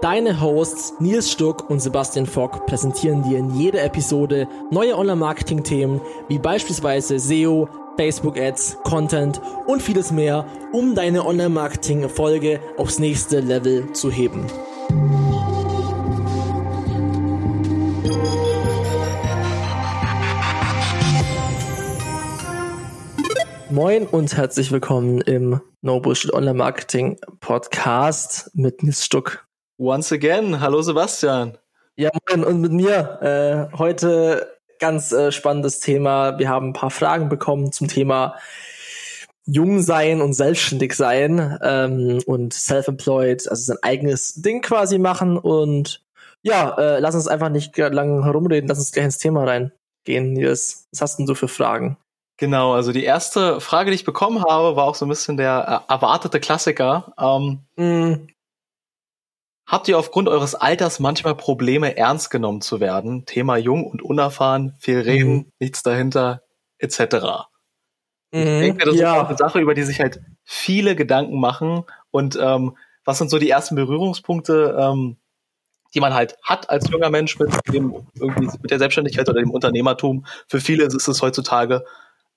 Deine Hosts Nils Stuck und Sebastian Fock präsentieren dir in jeder Episode neue Online-Marketing-Themen wie beispielsweise SEO, Facebook-Ads, Content und vieles mehr, um deine Online-Marketing-Erfolge aufs nächste Level zu heben. Moin und herzlich willkommen im No Bullshit Online Marketing Podcast mit Nils Stuck. Once again, hallo Sebastian. Ja, moin und mit mir. Äh, heute ganz äh, spannendes Thema. Wir haben ein paar Fragen bekommen zum Thema Jung sein und selbstständig sein ähm, und self-employed, also sein eigenes Ding quasi machen. Und ja, äh, lass uns einfach nicht lang herumreden, lass uns gleich ins Thema reingehen, Nils. Was hast denn du für Fragen? Genau, also die erste Frage, die ich bekommen habe, war auch so ein bisschen der äh, erwartete Klassiker. Ähm, mm. Habt ihr aufgrund eures Alters manchmal Probleme, ernst genommen zu werden? Thema jung und unerfahren, viel reden, mhm. nichts dahinter, etc. Ich mhm, denke, das ja. ist auch eine Sache, über die sich halt viele Gedanken machen. Und ähm, was sind so die ersten Berührungspunkte, ähm, die man halt hat als junger Mensch mit dem irgendwie mit der Selbstständigkeit oder dem Unternehmertum? Für viele ist es heutzutage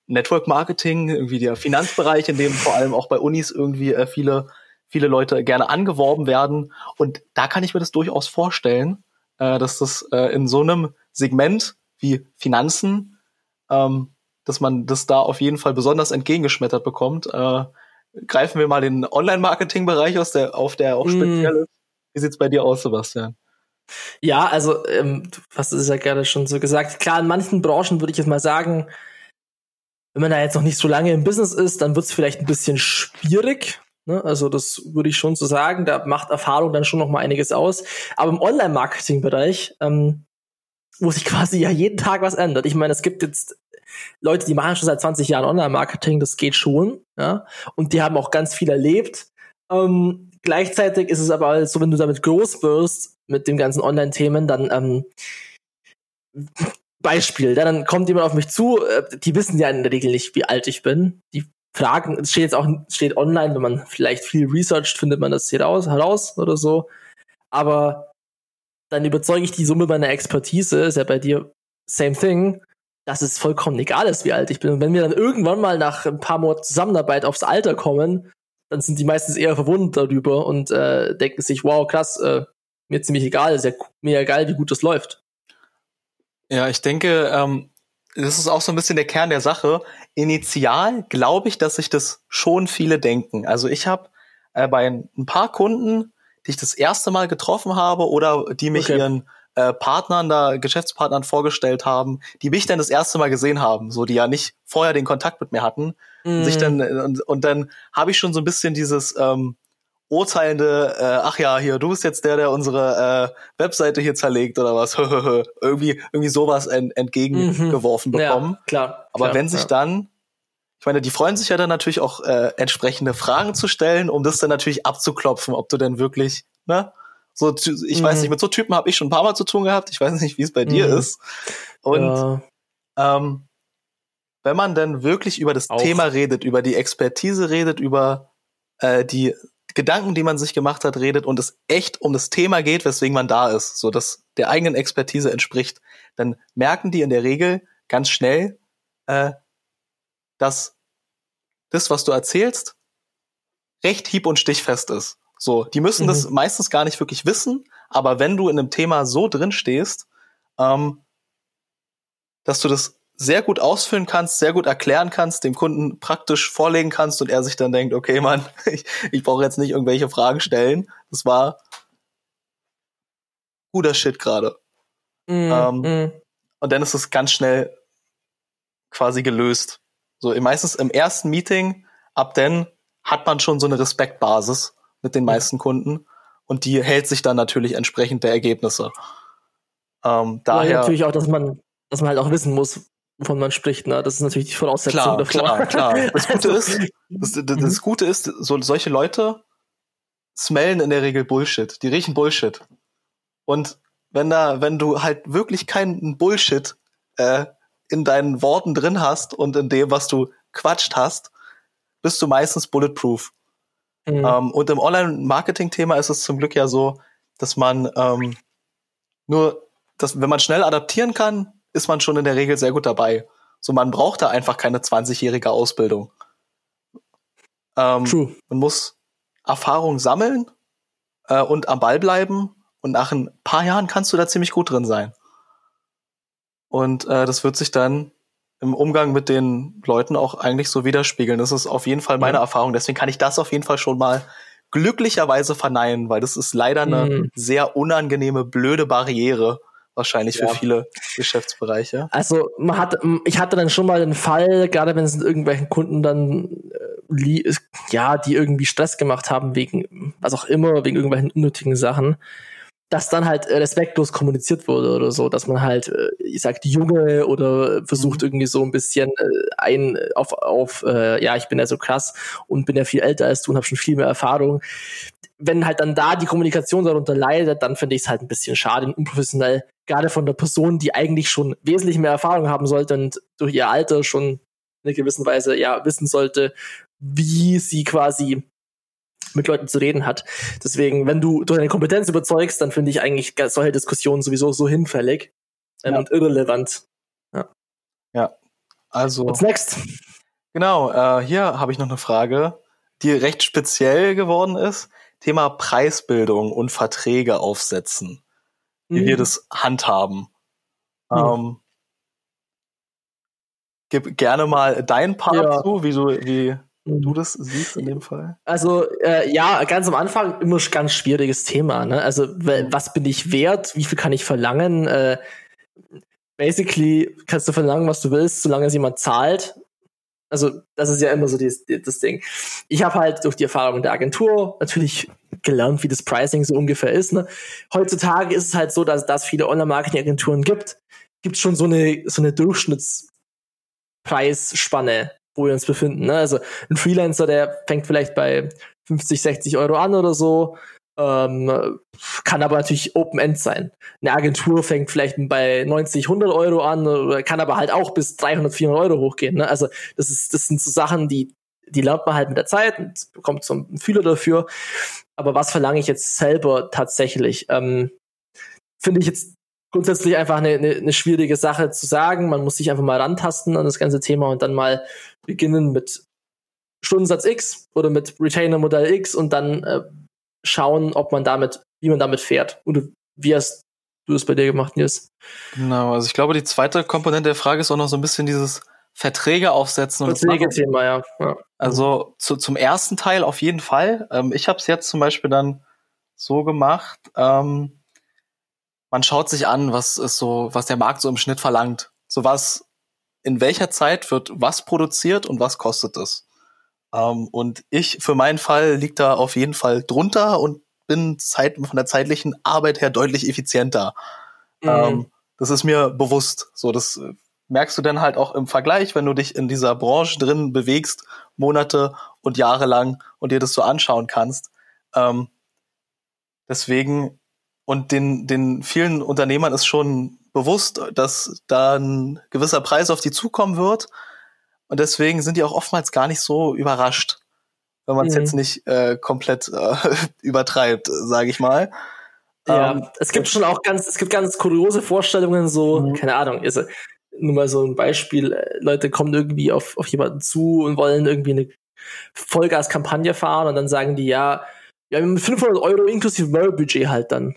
Network Marketing, irgendwie der Finanzbereich, in dem vor allem auch bei Unis irgendwie äh, viele viele Leute gerne angeworben werden. Und da kann ich mir das durchaus vorstellen, äh, dass das äh, in so einem Segment wie Finanzen, ähm, dass man das da auf jeden Fall besonders entgegengeschmettert bekommt. Äh, greifen wir mal den Online-Marketing-Bereich aus, der, auf der auch mm. speziell ist. Wie sieht's bei dir aus, Sebastian? Ja, also ähm, du hast es ja gerade schon so gesagt. Klar, in manchen Branchen würde ich jetzt mal sagen, wenn man da jetzt noch nicht so lange im Business ist, dann wird es vielleicht ein bisschen schwierig, Ne? Also das würde ich schon so sagen. Da macht Erfahrung dann schon noch mal einiges aus. Aber im Online-Marketing-Bereich, ähm, wo sich quasi ja jeden Tag was ändert. Ich meine, es gibt jetzt Leute, die machen schon seit 20 Jahren Online-Marketing, das geht schon, ja. Und die haben auch ganz viel erlebt. Ähm, gleichzeitig ist es aber halt so, wenn du damit groß wirst, mit den ganzen Online-Themen, dann ähm, Beispiel, dann kommt jemand auf mich zu, äh, die wissen ja in der Regel nicht, wie alt ich bin. Die Fragen, es steht jetzt auch steht online, wenn man vielleicht viel researcht, findet man das hier raus, heraus oder so. Aber dann überzeuge ich die Summe meiner Expertise, ist ja bei dir same thing, dass es vollkommen egal ist, wie alt ich bin. Und wenn wir dann irgendwann mal nach ein paar Monaten Zusammenarbeit aufs Alter kommen, dann sind die meistens eher verwundert darüber und äh, denken sich, wow, krass, äh, mir ziemlich egal, ist ja mir egal, wie gut das läuft. Ja, ich denke, ähm, das ist auch so ein bisschen der Kern der Sache. Initial glaube ich, dass sich das schon viele denken. Also ich habe äh, bei ein paar Kunden, die ich das erste Mal getroffen habe oder die mich okay. ihren äh, Partnern da, Geschäftspartnern vorgestellt haben, die mich dann das erste Mal gesehen haben, so die ja nicht vorher den Kontakt mit mir hatten. Mm. Und, sich dann, und, und dann habe ich schon so ein bisschen dieses, ähm, urteilende, äh, ach ja, hier, du bist jetzt der, der unsere äh, Webseite hier zerlegt oder was, irgendwie, irgendwie sowas ent, entgegengeworfen mhm. bekommen. Ja, klar. Aber klar, wenn sich ja. dann, ich meine, die freuen sich ja dann natürlich auch äh, entsprechende Fragen zu stellen, um das dann natürlich abzuklopfen, ob du denn wirklich, ne? So, ich mhm. weiß nicht, mit so Typen habe ich schon ein paar Mal zu tun gehabt. Ich weiß nicht, wie es bei mhm. dir ist. Und ja. ähm, wenn man dann wirklich über das auch. Thema redet, über die Expertise redet, über äh, die Gedanken, die man sich gemacht hat, redet und es echt um das Thema geht, weswegen man da ist, so dass der eigenen Expertise entspricht, dann merken die in der Regel ganz schnell, äh, dass das, was du erzählst, recht hieb- und stichfest ist. So, die müssen mhm. das meistens gar nicht wirklich wissen, aber wenn du in einem Thema so drin stehst, ähm, dass du das sehr gut ausfüllen kannst, sehr gut erklären kannst, dem Kunden praktisch vorlegen kannst und er sich dann denkt, okay, Mann, ich, ich brauche jetzt nicht irgendwelche Fragen stellen. Das war guter Shit gerade. Mm, ähm, mm. Und dann ist es ganz schnell quasi gelöst. So meistens im ersten Meeting, ab dann hat man schon so eine Respektbasis mit den meisten Kunden und die hält sich dann natürlich entsprechend der Ergebnisse. Ähm, daher ja, natürlich auch, dass man, dass man halt auch wissen muss, wovon man spricht. Ne? Das ist natürlich die Voraussetzung klar, davor. Klar, klar. Das Gute ist, das, das, das mhm. Gute ist, so, solche Leute smellen in der Regel Bullshit. Die riechen Bullshit. Und wenn da, wenn du halt wirklich keinen Bullshit äh, in deinen Worten drin hast und in dem, was du quatscht hast, bist du meistens bulletproof. Mhm. Ähm, und im Online-Marketing-Thema ist es zum Glück ja so, dass man ähm, nur, dass, wenn man schnell adaptieren kann, ist man schon in der Regel sehr gut dabei. So, man braucht da einfach keine 20-jährige Ausbildung. Ähm, True. Man muss Erfahrung sammeln äh, und am Ball bleiben und nach ein paar Jahren kannst du da ziemlich gut drin sein. Und äh, das wird sich dann im Umgang mit den Leuten auch eigentlich so widerspiegeln. Das ist auf jeden Fall meine ja. Erfahrung. Deswegen kann ich das auf jeden Fall schon mal glücklicherweise verneinen, weil das ist leider eine mhm. sehr unangenehme, blöde Barriere wahrscheinlich ja. für viele Geschäftsbereiche. Also man hat, ich hatte dann schon mal den Fall, gerade wenn es mit irgendwelchen Kunden dann äh, ja, die irgendwie Stress gemacht haben wegen was auch immer, wegen irgendwelchen unnötigen Sachen, dass dann halt äh, respektlos kommuniziert wurde oder so, dass man halt, äh, ich sag, die Junge oder versucht mhm. irgendwie so ein bisschen äh, ein auf, auf äh, ja, ich bin ja so krass und bin ja viel älter als du und habe schon viel mehr Erfahrung. Wenn halt dann da die Kommunikation darunter leidet, dann finde ich es halt ein bisschen schade und unprofessionell, gerade von der Person, die eigentlich schon wesentlich mehr Erfahrung haben sollte und durch ihr Alter schon in einer gewissen Weise ja wissen sollte, wie sie quasi mit Leuten zu reden hat. Deswegen, wenn du durch deine Kompetenz überzeugst, dann finde ich eigentlich solche Diskussionen sowieso so hinfällig ähm, ja. und irrelevant. Ja. ja. Also. What's next? Genau, äh, hier habe ich noch eine Frage, die recht speziell geworden ist. Thema Preisbildung und Verträge aufsetzen. Wie mhm. wir das handhaben. Mhm. Ähm, gib gerne mal deinen Part ja. zu, wie du, wie du mhm. das siehst in dem Fall? Also äh, ja, ganz am Anfang immer ganz schwieriges Thema. Ne? Also mhm. was bin ich wert? Wie viel kann ich verlangen? Äh, basically kannst du verlangen, was du willst, solange es jemand zahlt. Also das ist ja immer so die, die, das Ding. Ich habe halt durch die Erfahrung in der Agentur natürlich gelernt, wie das Pricing so ungefähr ist. Ne? Heutzutage ist es halt so, dass es viele Online-Marketing-Agenturen gibt. Gibt schon so eine so eine Durchschnittspreisspanne wo wir uns befinden. Ne? Also ein Freelancer, der fängt vielleicht bei 50, 60 Euro an oder so, ähm, kann aber natürlich Open-End sein. Eine Agentur fängt vielleicht bei 90, 100 Euro an, kann aber halt auch bis 300, 400 Euro hochgehen. Ne? Also das ist, das sind so Sachen, die die lernt man halt mit der Zeit und bekommt so einen Fühler dafür. Aber was verlange ich jetzt selber tatsächlich? Ähm, Finde ich jetzt grundsätzlich einfach eine, eine, eine schwierige Sache zu sagen. Man muss sich einfach mal rantasten an das ganze Thema und dann mal beginnen mit Stundensatz X oder mit Retainer Modell X und dann äh, schauen, ob man damit, wie man damit fährt. Oder wie hast du es bei dir gemacht, Nils? Genau, also ich glaube, die zweite Komponente der Frage ist auch noch so ein bisschen dieses Verträge aufsetzen. Verträge-Thema, ja. ja. Also zu, zum ersten Teil auf jeden Fall. Ähm, ich habe es jetzt zum Beispiel dann so gemacht, ähm, man schaut sich an, was ist so, was der Markt so im Schnitt verlangt. So was, in welcher Zeit wird was produziert und was kostet es. Ähm, und ich für meinen Fall liegt da auf jeden Fall drunter und bin Zeit, von der zeitlichen Arbeit her deutlich effizienter. Mhm. Ähm, das ist mir bewusst. So, das merkst du dann halt auch im Vergleich, wenn du dich in dieser Branche drin bewegst, Monate und Jahre lang und dir das so anschauen kannst. Ähm, deswegen und den, den vielen Unternehmern ist schon bewusst, dass da ein gewisser Preis auf die zukommen wird. Und deswegen sind die auch oftmals gar nicht so überrascht, wenn man es mhm. jetzt nicht äh, komplett äh, übertreibt, sage ich mal. Ja, ähm, es gibt schon auch ganz, es gibt ganz kuriose Vorstellungen, so, mhm. keine Ahnung, ist nur mal so ein Beispiel, äh, Leute kommen irgendwie auf, auf jemanden zu und wollen irgendwie eine Vollgaskampagne fahren und dann sagen die, ja, ja, mit 500 Euro inklusive Werbebudget halt dann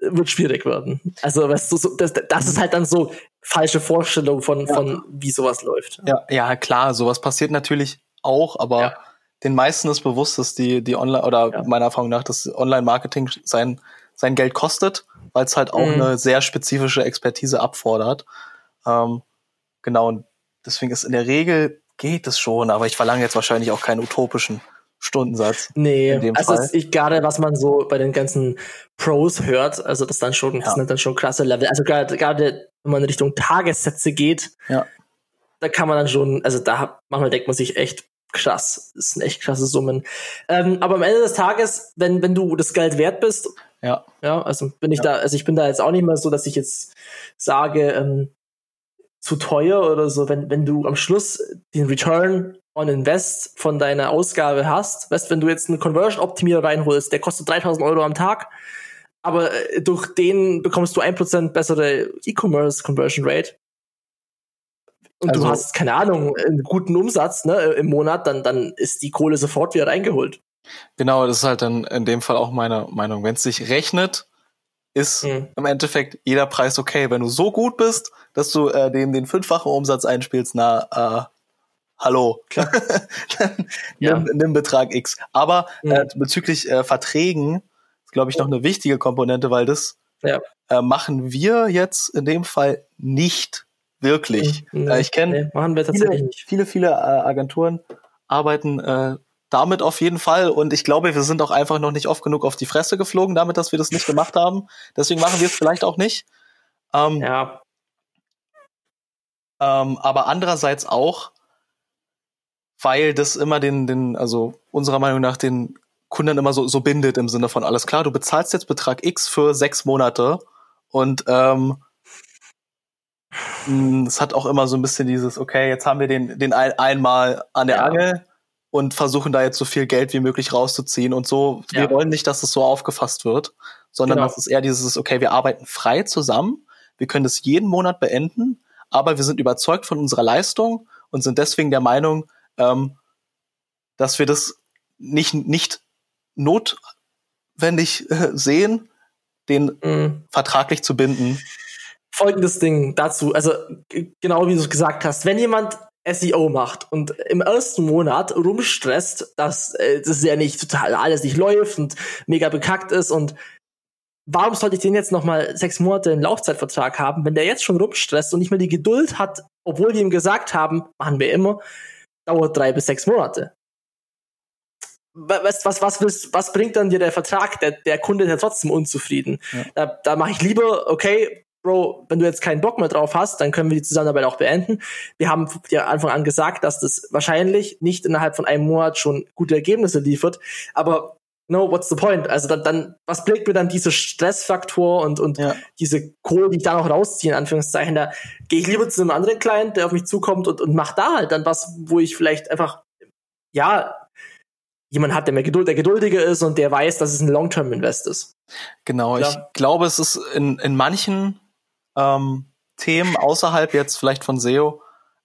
wird schwierig werden. Also, weißt du, so, das, das ist halt dann so falsche Vorstellung von, ja. von wie sowas läuft. Ja, ja, klar, sowas passiert natürlich auch, aber ja. den meisten ist bewusst, dass die, die Online, oder meiner Erfahrung nach, dass Online-Marketing sein, sein Geld kostet, weil es halt auch mhm. eine sehr spezifische Expertise abfordert. Ähm, genau, und deswegen ist in der Regel geht es schon, aber ich verlange jetzt wahrscheinlich auch keinen utopischen Stundensatz. Nee, also Fall. ich gerade, was man so bei den ganzen Pros hört, also das dann schon, ja. das sind dann schon krasse Level. Also gerade, gerade wenn man in Richtung Tagessätze geht, ja. da kann man dann schon, also da manchmal denkt man sich echt krass, das sind echt krasse Summen. Ähm, aber am Ende des Tages, wenn, wenn du das Geld wert bist, ja, ja, also bin ich ja. da, also ich bin da jetzt auch nicht mehr so, dass ich jetzt sage, ähm, zu teuer oder so, wenn, wenn du am Schluss den Return on Invest von deiner Ausgabe hast. Weißt, wenn du jetzt einen Conversion-Optimierer reinholst, der kostet 3000 Euro am Tag, aber äh, durch den bekommst du 1% bessere E-Commerce Conversion Rate. Und also, du hast, keine Ahnung, einen guten Umsatz ne, im Monat, dann, dann ist die Kohle sofort wieder reingeholt. Genau, das ist halt dann in dem Fall auch meine Meinung. Wenn es sich rechnet, ist mhm. im Endeffekt jeder Preis okay. Wenn du so gut bist, dass du äh, dem den fünffachen Umsatz einspielst, na, äh, hallo, ja. nimm, nimm, Betrag X. Aber mhm. äh, bezüglich äh, Verträgen ist, glaube ich, noch eine wichtige Komponente, weil das ja. äh, machen wir jetzt in dem Fall nicht wirklich. Mhm. Ich kenne nee, viele, viele, viele, äh, Agenturen arbeiten äh, damit auf jeden Fall. Und ich glaube, wir sind auch einfach noch nicht oft genug auf die Fresse geflogen, damit, dass wir das nicht gemacht haben. Deswegen machen wir es vielleicht auch nicht. Ähm, ja. Ähm, aber andererseits auch, weil das immer den, den, also unserer Meinung nach den Kunden immer so, so bindet im Sinne von alles klar, du bezahlst jetzt Betrag X für sechs Monate und ähm, mm, es hat auch immer so ein bisschen dieses, okay, jetzt haben wir den, den ein, einmal an der ja. Angel und versuchen da jetzt so viel Geld wie möglich rauszuziehen und so. Ja. Wir wollen nicht, dass es so aufgefasst wird, sondern genau. dass es eher dieses, okay, wir arbeiten frei zusammen, wir können das jeden Monat beenden, aber wir sind überzeugt von unserer Leistung und sind deswegen der Meinung, ähm, dass wir das nicht, nicht notwendig äh, sehen, den mhm. vertraglich zu binden. Folgendes Ding dazu, also genau wie du es gesagt hast, wenn jemand SEO macht und im ersten Monat rumstresst, dass äh, das ja nicht total alles nicht läuft und mega bekackt ist und warum sollte ich den jetzt noch mal sechs Monate einen Laufzeitvertrag haben, wenn der jetzt schon rumstresst und nicht mehr die Geduld hat, obwohl wir ihm gesagt haben, machen wir immer, dauert drei bis sechs Monate. Was, was, was, willst, was bringt dann dir der Vertrag? Der, der Kunde ist ja trotzdem unzufrieden. Ja. Da, da mache ich lieber, okay, Bro, wenn du jetzt keinen Bock mehr drauf hast, dann können wir die Zusammenarbeit auch beenden. Wir haben dir Anfang an gesagt, dass das wahrscheinlich nicht innerhalb von einem Monat schon gute Ergebnisse liefert. Aber no, what's the point? Also dann, dann was bringt mir dann dieser Stressfaktor und, und ja. diese Kohle, die ich da noch rausziehe, in Anführungszeichen, da gehe ich lieber zu einem anderen Client, der auf mich zukommt und, und mach da halt dann was, wo ich vielleicht einfach, ja, jemand hat, der mehr Geduld, der geduldiger ist und der weiß, dass es ein Long-Term-Invest ist. Genau, ja. ich glaube, es ist in, in manchen ähm, Themen außerhalb jetzt vielleicht von SEO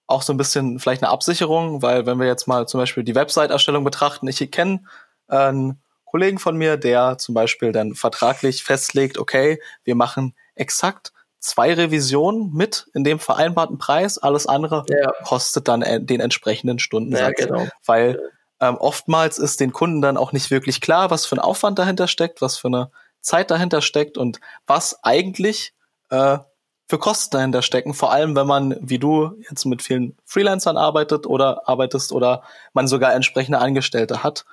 auch so ein bisschen vielleicht eine Absicherung, weil wenn wir jetzt mal zum Beispiel die Website-Erstellung betrachten, ich kenne einen Kollegen von mir, der zum Beispiel dann vertraglich festlegt, okay, wir machen exakt zwei Revisionen mit in dem vereinbarten Preis, alles andere ja. kostet dann den entsprechenden Stundensatz. Ja, genau. Weil ähm, oftmals ist den Kunden dann auch nicht wirklich klar, was für ein Aufwand dahinter steckt, was für eine Zeit dahinter steckt und was eigentlich äh, für Kosten dahinter stecken, vor allem wenn man, wie du, jetzt mit vielen Freelancern arbeitet oder arbeitest oder man sogar entsprechende Angestellte hat.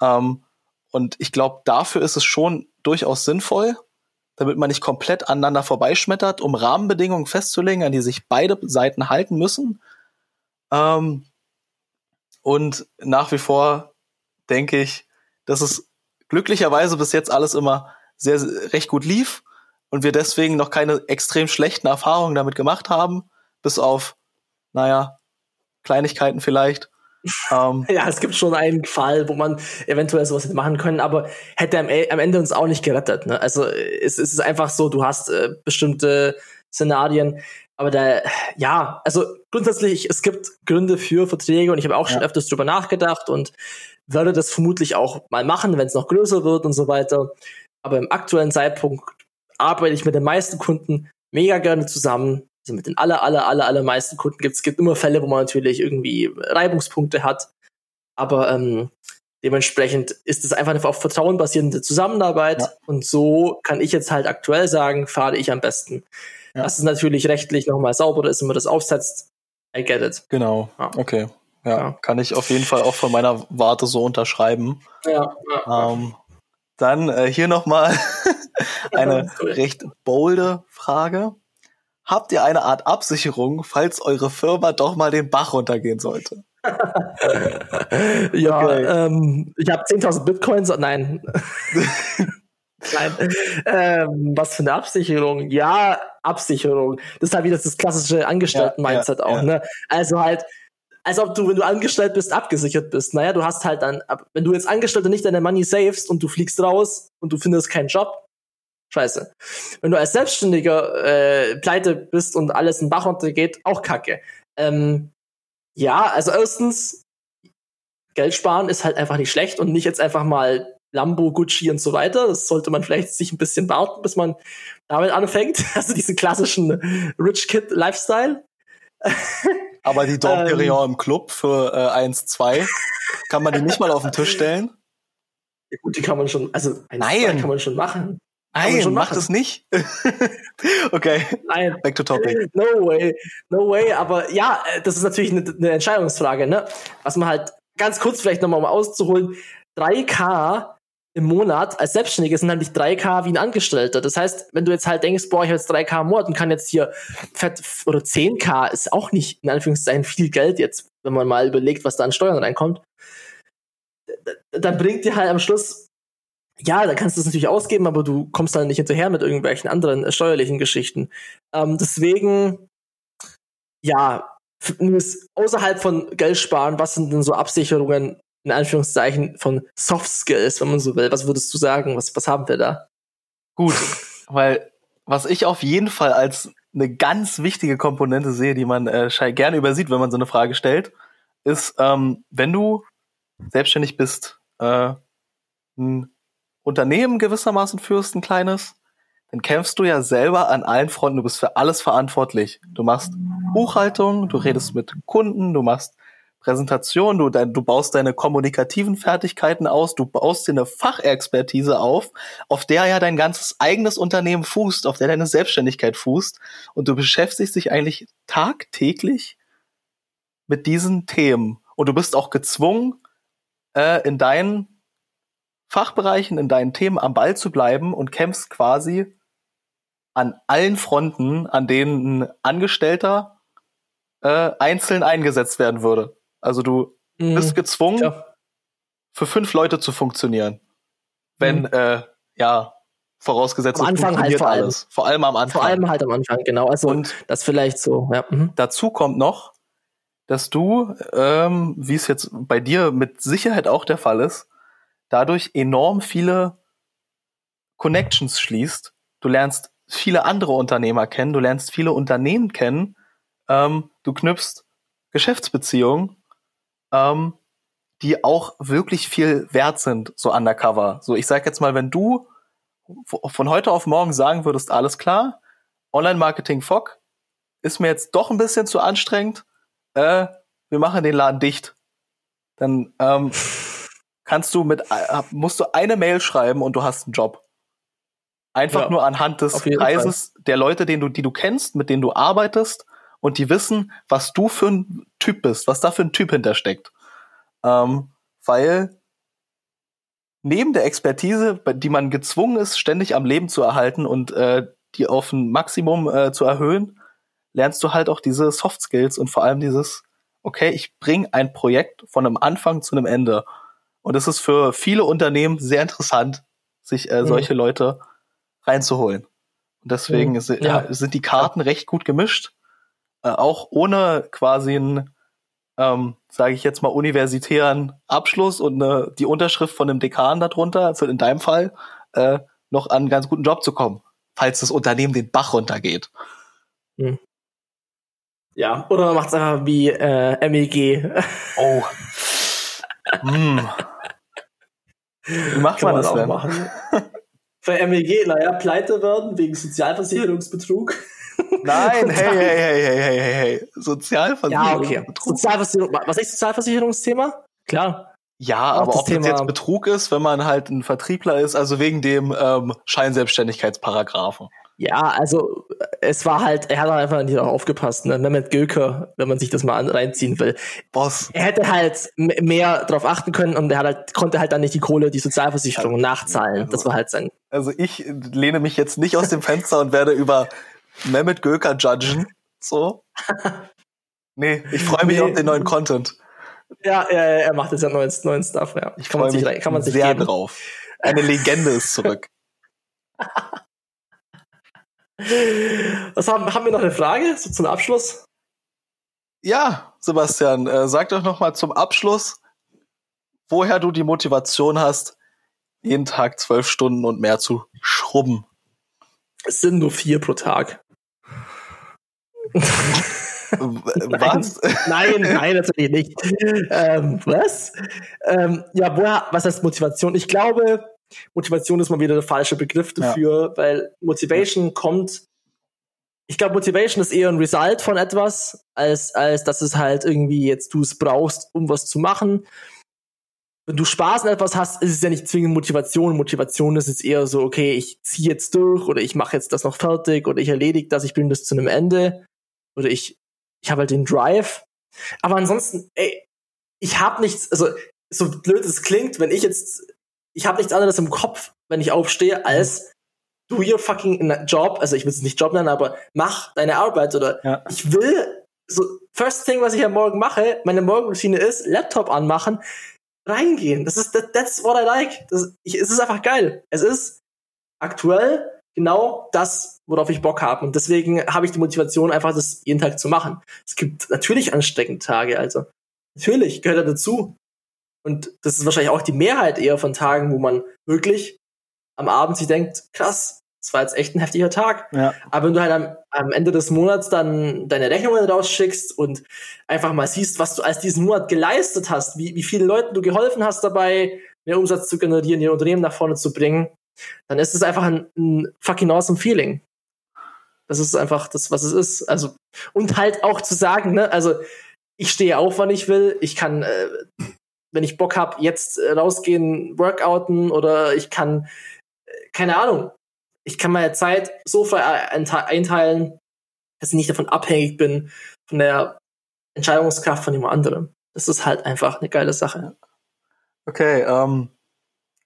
Ähm, und ich glaube, dafür ist es schon durchaus sinnvoll, damit man nicht komplett aneinander vorbeischmettert, um Rahmenbedingungen festzulegen, an die sich beide Seiten halten müssen. Ähm, und nach wie vor denke ich, dass es glücklicherweise bis jetzt alles immer sehr, sehr recht gut lief und wir deswegen noch keine extrem schlechten Erfahrungen damit gemacht haben, bis auf, naja, Kleinigkeiten vielleicht. Ähm, ja, es gibt schon einen Fall, wo man eventuell sowas hätte machen können, aber hätte am, am Ende uns auch nicht gerettet. Ne? Also es, es ist einfach so, du hast äh, bestimmte Szenarien, aber da, ja, also grundsätzlich, es gibt Gründe für Verträge und ich habe auch schon ja. öfters drüber nachgedacht und würde das vermutlich auch mal machen, wenn es noch größer wird und so weiter. Aber im aktuellen Zeitpunkt arbeite ich mit den meisten Kunden mega gerne zusammen. Also mit den aller, aller, aller, allermeisten Kunden gibt es gibt immer Fälle, wo man natürlich irgendwie Reibungspunkte hat. Aber ähm, dementsprechend ist es einfach eine auf Vertrauen basierende Zusammenarbeit. Ja. Und so kann ich jetzt halt aktuell sagen, fahre ich am besten. Ja. Dass es natürlich rechtlich nochmal sauberer ist, wenn man das aufsetzt. I get it. Genau. Ja. Okay. ja, kann ich auf jeden Fall auch von meiner Warte so unterschreiben. Ja. ja. Ähm, dann äh, hier nochmal eine recht bolde Frage. Habt ihr eine Art Absicherung, falls eure Firma doch mal den Bach runtergehen sollte? ja, okay. ähm, ich habe 10.000 Bitcoins. Nein. Nein. Ähm, was für eine Absicherung? Ja, Absicherung. Das ist halt wieder das klassische Angestellten-Mindset ja, ja, auch. Ja. Ne? Also halt, als ob du, wenn du angestellt bist, abgesichert bist. Naja, du hast halt dann, wenn du jetzt Angestellter nicht deine Money savest und du fliegst raus und du findest keinen Job, scheiße. Wenn du als Selbstständiger äh, pleite bist und alles in Bach runtergeht, auch kacke. Ähm, ja, also erstens, Geld sparen ist halt einfach nicht schlecht und nicht jetzt einfach mal Lambo, Gucci und so weiter. Das sollte man vielleicht sich ein bisschen warten, bis man damit anfängt. Also diesen klassischen Rich Kid Lifestyle. Aber die Dom ähm, im Club für äh, 1, 2, kann man die nicht mal auf den Tisch stellen? Ja, gut, die kann man schon, also 1, Nein. kann man schon machen. Nein, mach das nicht. okay. Nein. Back to topic. No way. No way. Aber ja, das ist natürlich eine, eine Entscheidungsfrage, ne? Was man halt ganz kurz vielleicht nochmal um auszuholen. 3K im Monat als Selbstständiger sind halt nicht 3K wie ein Angestellter. Das heißt, wenn du jetzt halt denkst, boah, ich habe jetzt 3K im Monat und kann jetzt hier fett, oder 10K ist auch nicht in Anführungszeichen viel Geld jetzt, wenn man mal überlegt, was da an Steuern reinkommt. Dann bringt dir halt am Schluss ja, da kannst du es natürlich ausgeben, aber du kommst dann nicht hinterher mit irgendwelchen anderen äh, steuerlichen Geschichten. Ähm, deswegen, ja, außerhalb von Geld sparen, was sind denn so Absicherungen in Anführungszeichen von Soft Skills, wenn man so will? Was würdest du sagen? Was, was haben wir da? Gut, weil was ich auf jeden Fall als eine ganz wichtige Komponente sehe, die man äh, gerne übersieht, wenn man so eine Frage stellt, ist, ähm, wenn du selbstständig bist, äh, ein Unternehmen gewissermaßen führst, ein kleines, dann kämpfst du ja selber an allen Fronten. Du bist für alles verantwortlich. Du machst Buchhaltung, du redest mit Kunden, du machst Präsentation, du, dein, du baust deine kommunikativen Fertigkeiten aus, du baust dir eine Fachexpertise auf, auf der ja dein ganzes eigenes Unternehmen fußt, auf der deine Selbstständigkeit fußt und du beschäftigst dich eigentlich tagtäglich mit diesen Themen und du bist auch gezwungen, äh, in deinen Fachbereichen, in deinen Themen am Ball zu bleiben und kämpfst quasi an allen Fronten, an denen ein Angestellter äh, einzeln eingesetzt werden würde. Also du mhm. bist gezwungen, ja. für fünf Leute zu funktionieren. Wenn, mhm. äh, ja, vorausgesetzt am Anfang halt vor alles. Allem. Vor allem am Anfang. Vor allem halt am Anfang, genau. Also und das vielleicht so, ja. Mhm. Dazu kommt noch, dass du, ähm, wie es jetzt bei dir mit Sicherheit auch der Fall ist, dadurch enorm viele Connections schließt. Du lernst viele andere Unternehmer kennen, du lernst viele Unternehmen kennen, ähm, du knüpfst Geschäftsbeziehungen, ähm, die auch wirklich viel wert sind, so undercover. So, ich sag jetzt mal, wenn du von heute auf morgen sagen würdest, alles klar, Online-Marketing FOC ist mir jetzt doch ein bisschen zu anstrengend, äh, wir machen den Laden dicht. Dann ähm, kannst du mit, äh, musst du eine Mail schreiben und du hast einen Job. Einfach ja, nur anhand des Preises der Leute, den du, die du kennst, mit denen du arbeitest und die wissen, was du für ein Typ bist, was da für ein Typ hintersteckt. Ähm, weil neben der Expertise, die man gezwungen ist, ständig am Leben zu erhalten und äh, die auf ein Maximum äh, zu erhöhen, lernst du halt auch diese Soft Skills und vor allem dieses, okay, ich bringe ein Projekt von einem Anfang zu einem Ende. Und es ist für viele Unternehmen sehr interessant, sich äh, mhm. solche mhm. Leute reinzuholen. Und deswegen mhm. ist, ja. sind die Karten recht gut gemischt, äh, auch ohne quasi einen, ähm, sage ich jetzt mal, universitären Abschluss und eine, die Unterschrift von einem Dekan darunter, für in deinem Fall, äh, noch an einen ganz guten Job zu kommen, falls das Unternehmen den Bach runtergeht. Mhm. Ja, oder man macht es einfach wie äh, MEG. Oh. hm. Wie macht Kann man, das auch denn? machen? Bei MEG, naja, pleite werden wegen Sozialversicherungsbetrug. Nein, hey, hey, hey, hey, hey, hey, hey. Sozialversicherungsbetrug. Ja, okay. Sozialversicherung, was ist Sozialversicherungsthema? Klar. Ja, aber ob Thema. das jetzt Betrug ist, wenn man halt ein Vertriebler ist, also wegen dem ähm, Scheinselbstständigkeitsparagraphen. Ja, also es war halt, er hat einfach nicht darauf aufgepasst, ne? Mehmet Göker, wenn man sich das mal reinziehen will. Boss. Er hätte halt mehr darauf achten können und er halt, konnte halt dann nicht die Kohle, die Sozialversicherung also, nachzahlen. Das war halt sein. Also ich lehne mich jetzt nicht aus dem Fenster und werde über Mehmet Göker judgen. So. Nee, ich freue mich nee. auf den neuen Content. Ja, er, er macht jetzt ja neuen, neuen Stuff, ja. Ich kann man sich, kann man sich sehr geben. drauf. Eine Legende ist zurück. Was haben, haben wir noch eine Frage so zum Abschluss? Ja, Sebastian, äh, sag doch noch mal zum Abschluss, woher du die Motivation hast, jeden Tag zwölf Stunden und mehr zu schrubben. Es sind nur vier pro Tag. was? Nein, nein, natürlich nicht. Ähm, was? Ähm, ja, woher, was heißt Motivation? Ich glaube, Motivation ist mal wieder der falsche Begriff dafür, ja. weil Motivation kommt. Ich glaube, Motivation ist eher ein Result von etwas, als, als dass es halt irgendwie jetzt du es brauchst, um was zu machen. Wenn du Spaß an etwas hast, ist es ja nicht zwingend Motivation. Motivation ist jetzt eher so, okay, ich ziehe jetzt durch oder ich mache jetzt das noch fertig oder ich erledige das, ich bin bis zu einem Ende oder ich, ich habe halt den Drive. Aber ansonsten, ey, ich habe nichts, also so blöd es klingt, wenn ich jetzt ich habe nichts anderes im Kopf, wenn ich aufstehe, als do your fucking Job, also ich will es nicht Job nennen, aber mach deine Arbeit oder ja. ich will so first thing, was ich am Morgen mache, meine Morgenroutine ist Laptop anmachen, reingehen. Das ist that, that's what I like. Das, ich, es ist einfach geil. Es ist aktuell genau das, worauf ich Bock habe und deswegen habe ich die Motivation einfach das jeden Tag zu machen. Es gibt natürlich ansteckende Tage, also natürlich gehört er dazu. Und das ist wahrscheinlich auch die Mehrheit eher von Tagen, wo man wirklich am Abend sich denkt, krass, das war jetzt echt ein heftiger Tag. Ja. Aber wenn du halt am, am Ende des Monats dann deine Rechnungen rausschickst und einfach mal siehst, was du als diesen Monat geleistet hast, wie, wie vielen Leuten du geholfen hast dabei, mehr Umsatz zu generieren, ihr Unternehmen nach vorne zu bringen, dann ist es einfach ein, ein fucking awesome Feeling. Das ist einfach das, was es ist. Also, und halt auch zu sagen, ne, also ich stehe auf, wann ich will, ich kann äh, wenn ich Bock habe, jetzt äh, rausgehen, workouten oder ich kann, äh, keine Ahnung, ich kann meine Zeit so frei einteilen, dass ich nicht davon abhängig bin, von der Entscheidungskraft von jemand anderem. Das ist halt einfach eine geile Sache. Okay, ähm,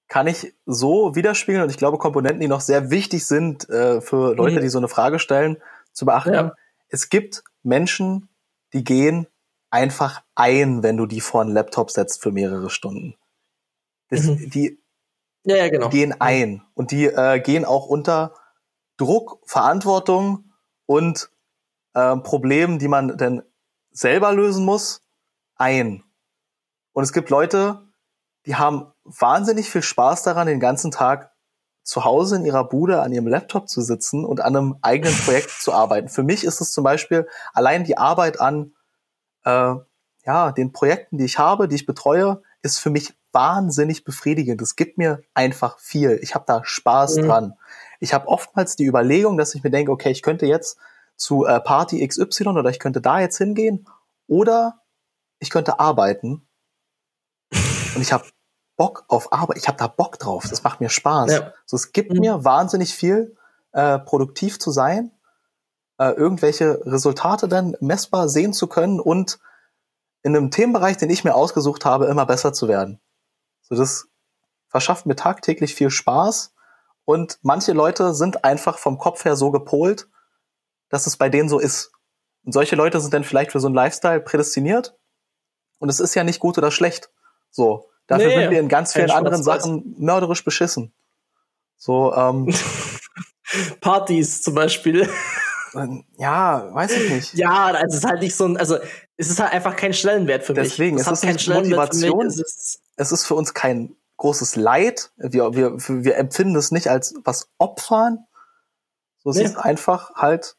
kann ich so widerspiegeln und ich glaube Komponenten, die noch sehr wichtig sind äh, für Leute, mhm. die so eine Frage stellen, zu beachten. Ja. Es gibt Menschen, die gehen einfach ein, wenn du die vor einen Laptop setzt für mehrere Stunden. Das, mhm. Die ja, ja, genau. gehen ein und die äh, gehen auch unter Druck, Verantwortung und äh, Problemen, die man denn selber lösen muss, ein. Und es gibt Leute, die haben wahnsinnig viel Spaß daran, den ganzen Tag zu Hause in ihrer Bude an ihrem Laptop zu sitzen und an einem eigenen Projekt zu arbeiten. Für mich ist es zum Beispiel allein die Arbeit an äh, ja, den Projekten, die ich habe, die ich betreue, ist für mich wahnsinnig befriedigend. Es gibt mir einfach viel. Ich habe da Spaß mhm. dran. Ich habe oftmals die Überlegung, dass ich mir denke, okay, ich könnte jetzt zu äh, Party XY oder ich könnte da jetzt hingehen oder ich könnte arbeiten. Und ich habe Bock auf Arbeit. Ich habe da Bock drauf. Das macht mir Spaß. Ja. So, es gibt mhm. mir wahnsinnig viel, äh, produktiv zu sein äh, irgendwelche Resultate dann messbar sehen zu können und in einem Themenbereich, den ich mir ausgesucht habe, immer besser zu werden. So, das verschafft mir tagtäglich viel Spaß und manche Leute sind einfach vom Kopf her so gepolt, dass es bei denen so ist. Und solche Leute sind dann vielleicht für so einen Lifestyle prädestiniert. Und es ist ja nicht gut oder schlecht. So. Dafür nee, sind wir in ganz vielen anderen Sachen mörderisch beschissen. So, ähm, Partys zum Beispiel. Ja, weiß ich nicht. Ja, also es ist halt nicht so ein, also es ist halt einfach kein Stellenwert für mich. Deswegen, es ist kein Motivation. Es ist, es ist für uns kein großes Leid. Wir, wir, wir empfinden es nicht als was opfern. So, es nee. ist einfach halt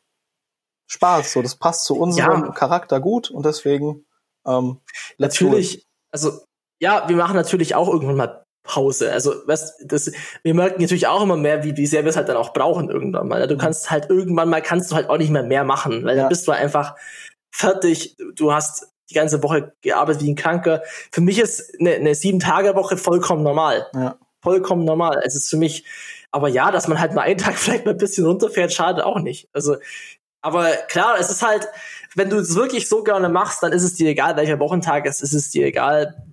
Spaß. So, das passt zu unserem ja. Charakter gut und deswegen ähm, natürlich. Also ja, wir machen natürlich auch irgendwann mal Pause. Also, was, das, wir merken natürlich auch immer mehr, wie, wie sehr wir es halt dann auch brauchen irgendwann mal. Du kannst halt irgendwann mal kannst du halt auch nicht mehr mehr machen, weil ja. dann bist du einfach fertig. Du hast die ganze Woche gearbeitet wie ein Kranker. Für mich ist eine, eine sieben Tage Woche vollkommen normal. Ja. Vollkommen normal. Es ist für mich Aber ja, dass man halt mal einen Tag vielleicht mal ein bisschen runterfährt, schade auch nicht. Also, aber klar, es ist halt, wenn du es wirklich so gerne machst, dann ist es dir egal, welcher Wochentag es ist, es ist dir egal,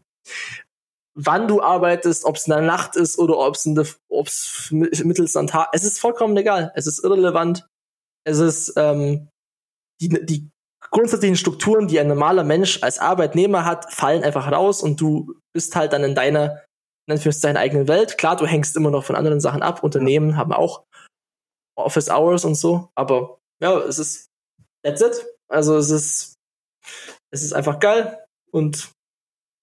wann du arbeitest, ob es in der Nacht ist oder ob es mittels am Tag. Es ist vollkommen egal. Es ist irrelevant. Es ist ähm, die, die grundsätzlichen Strukturen, die ein normaler Mensch als Arbeitnehmer hat, fallen einfach raus und du bist halt dann in deiner, in deiner eigenen Welt. Klar, du hängst immer noch von anderen Sachen ab. Unternehmen haben auch Office Hours und so, aber ja, es ist that's it. Also es ist es ist einfach geil und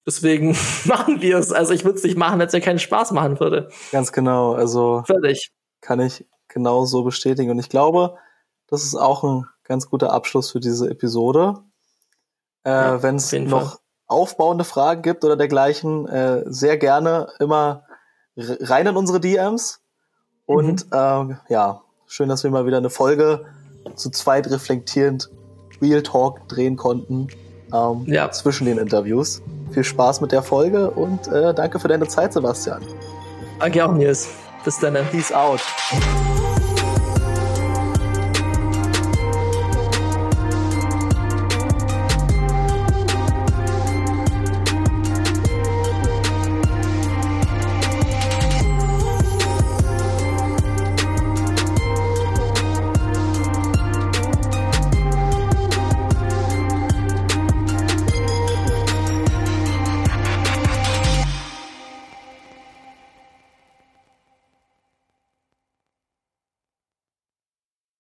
deswegen machen wir es. Also ich würde es nicht machen, wenn es mir keinen Spaß machen würde. Ganz genau. Also fertig. Kann ich genau so bestätigen und ich glaube, das ist auch ein ganz guter Abschluss für diese Episode. Äh, ja, Wenn es noch Fall. aufbauende Fragen gibt oder dergleichen, äh, sehr gerne immer rein in unsere DMs. Und mhm. äh, ja, schön, dass wir mal wieder eine Folge zu zweit reflektierend Real Talk drehen konnten ähm, ja. zwischen den Interviews. Viel Spaß mit der Folge und äh, danke für deine Zeit, Sebastian. Danke auch, Nils. Bis dann. Peace out.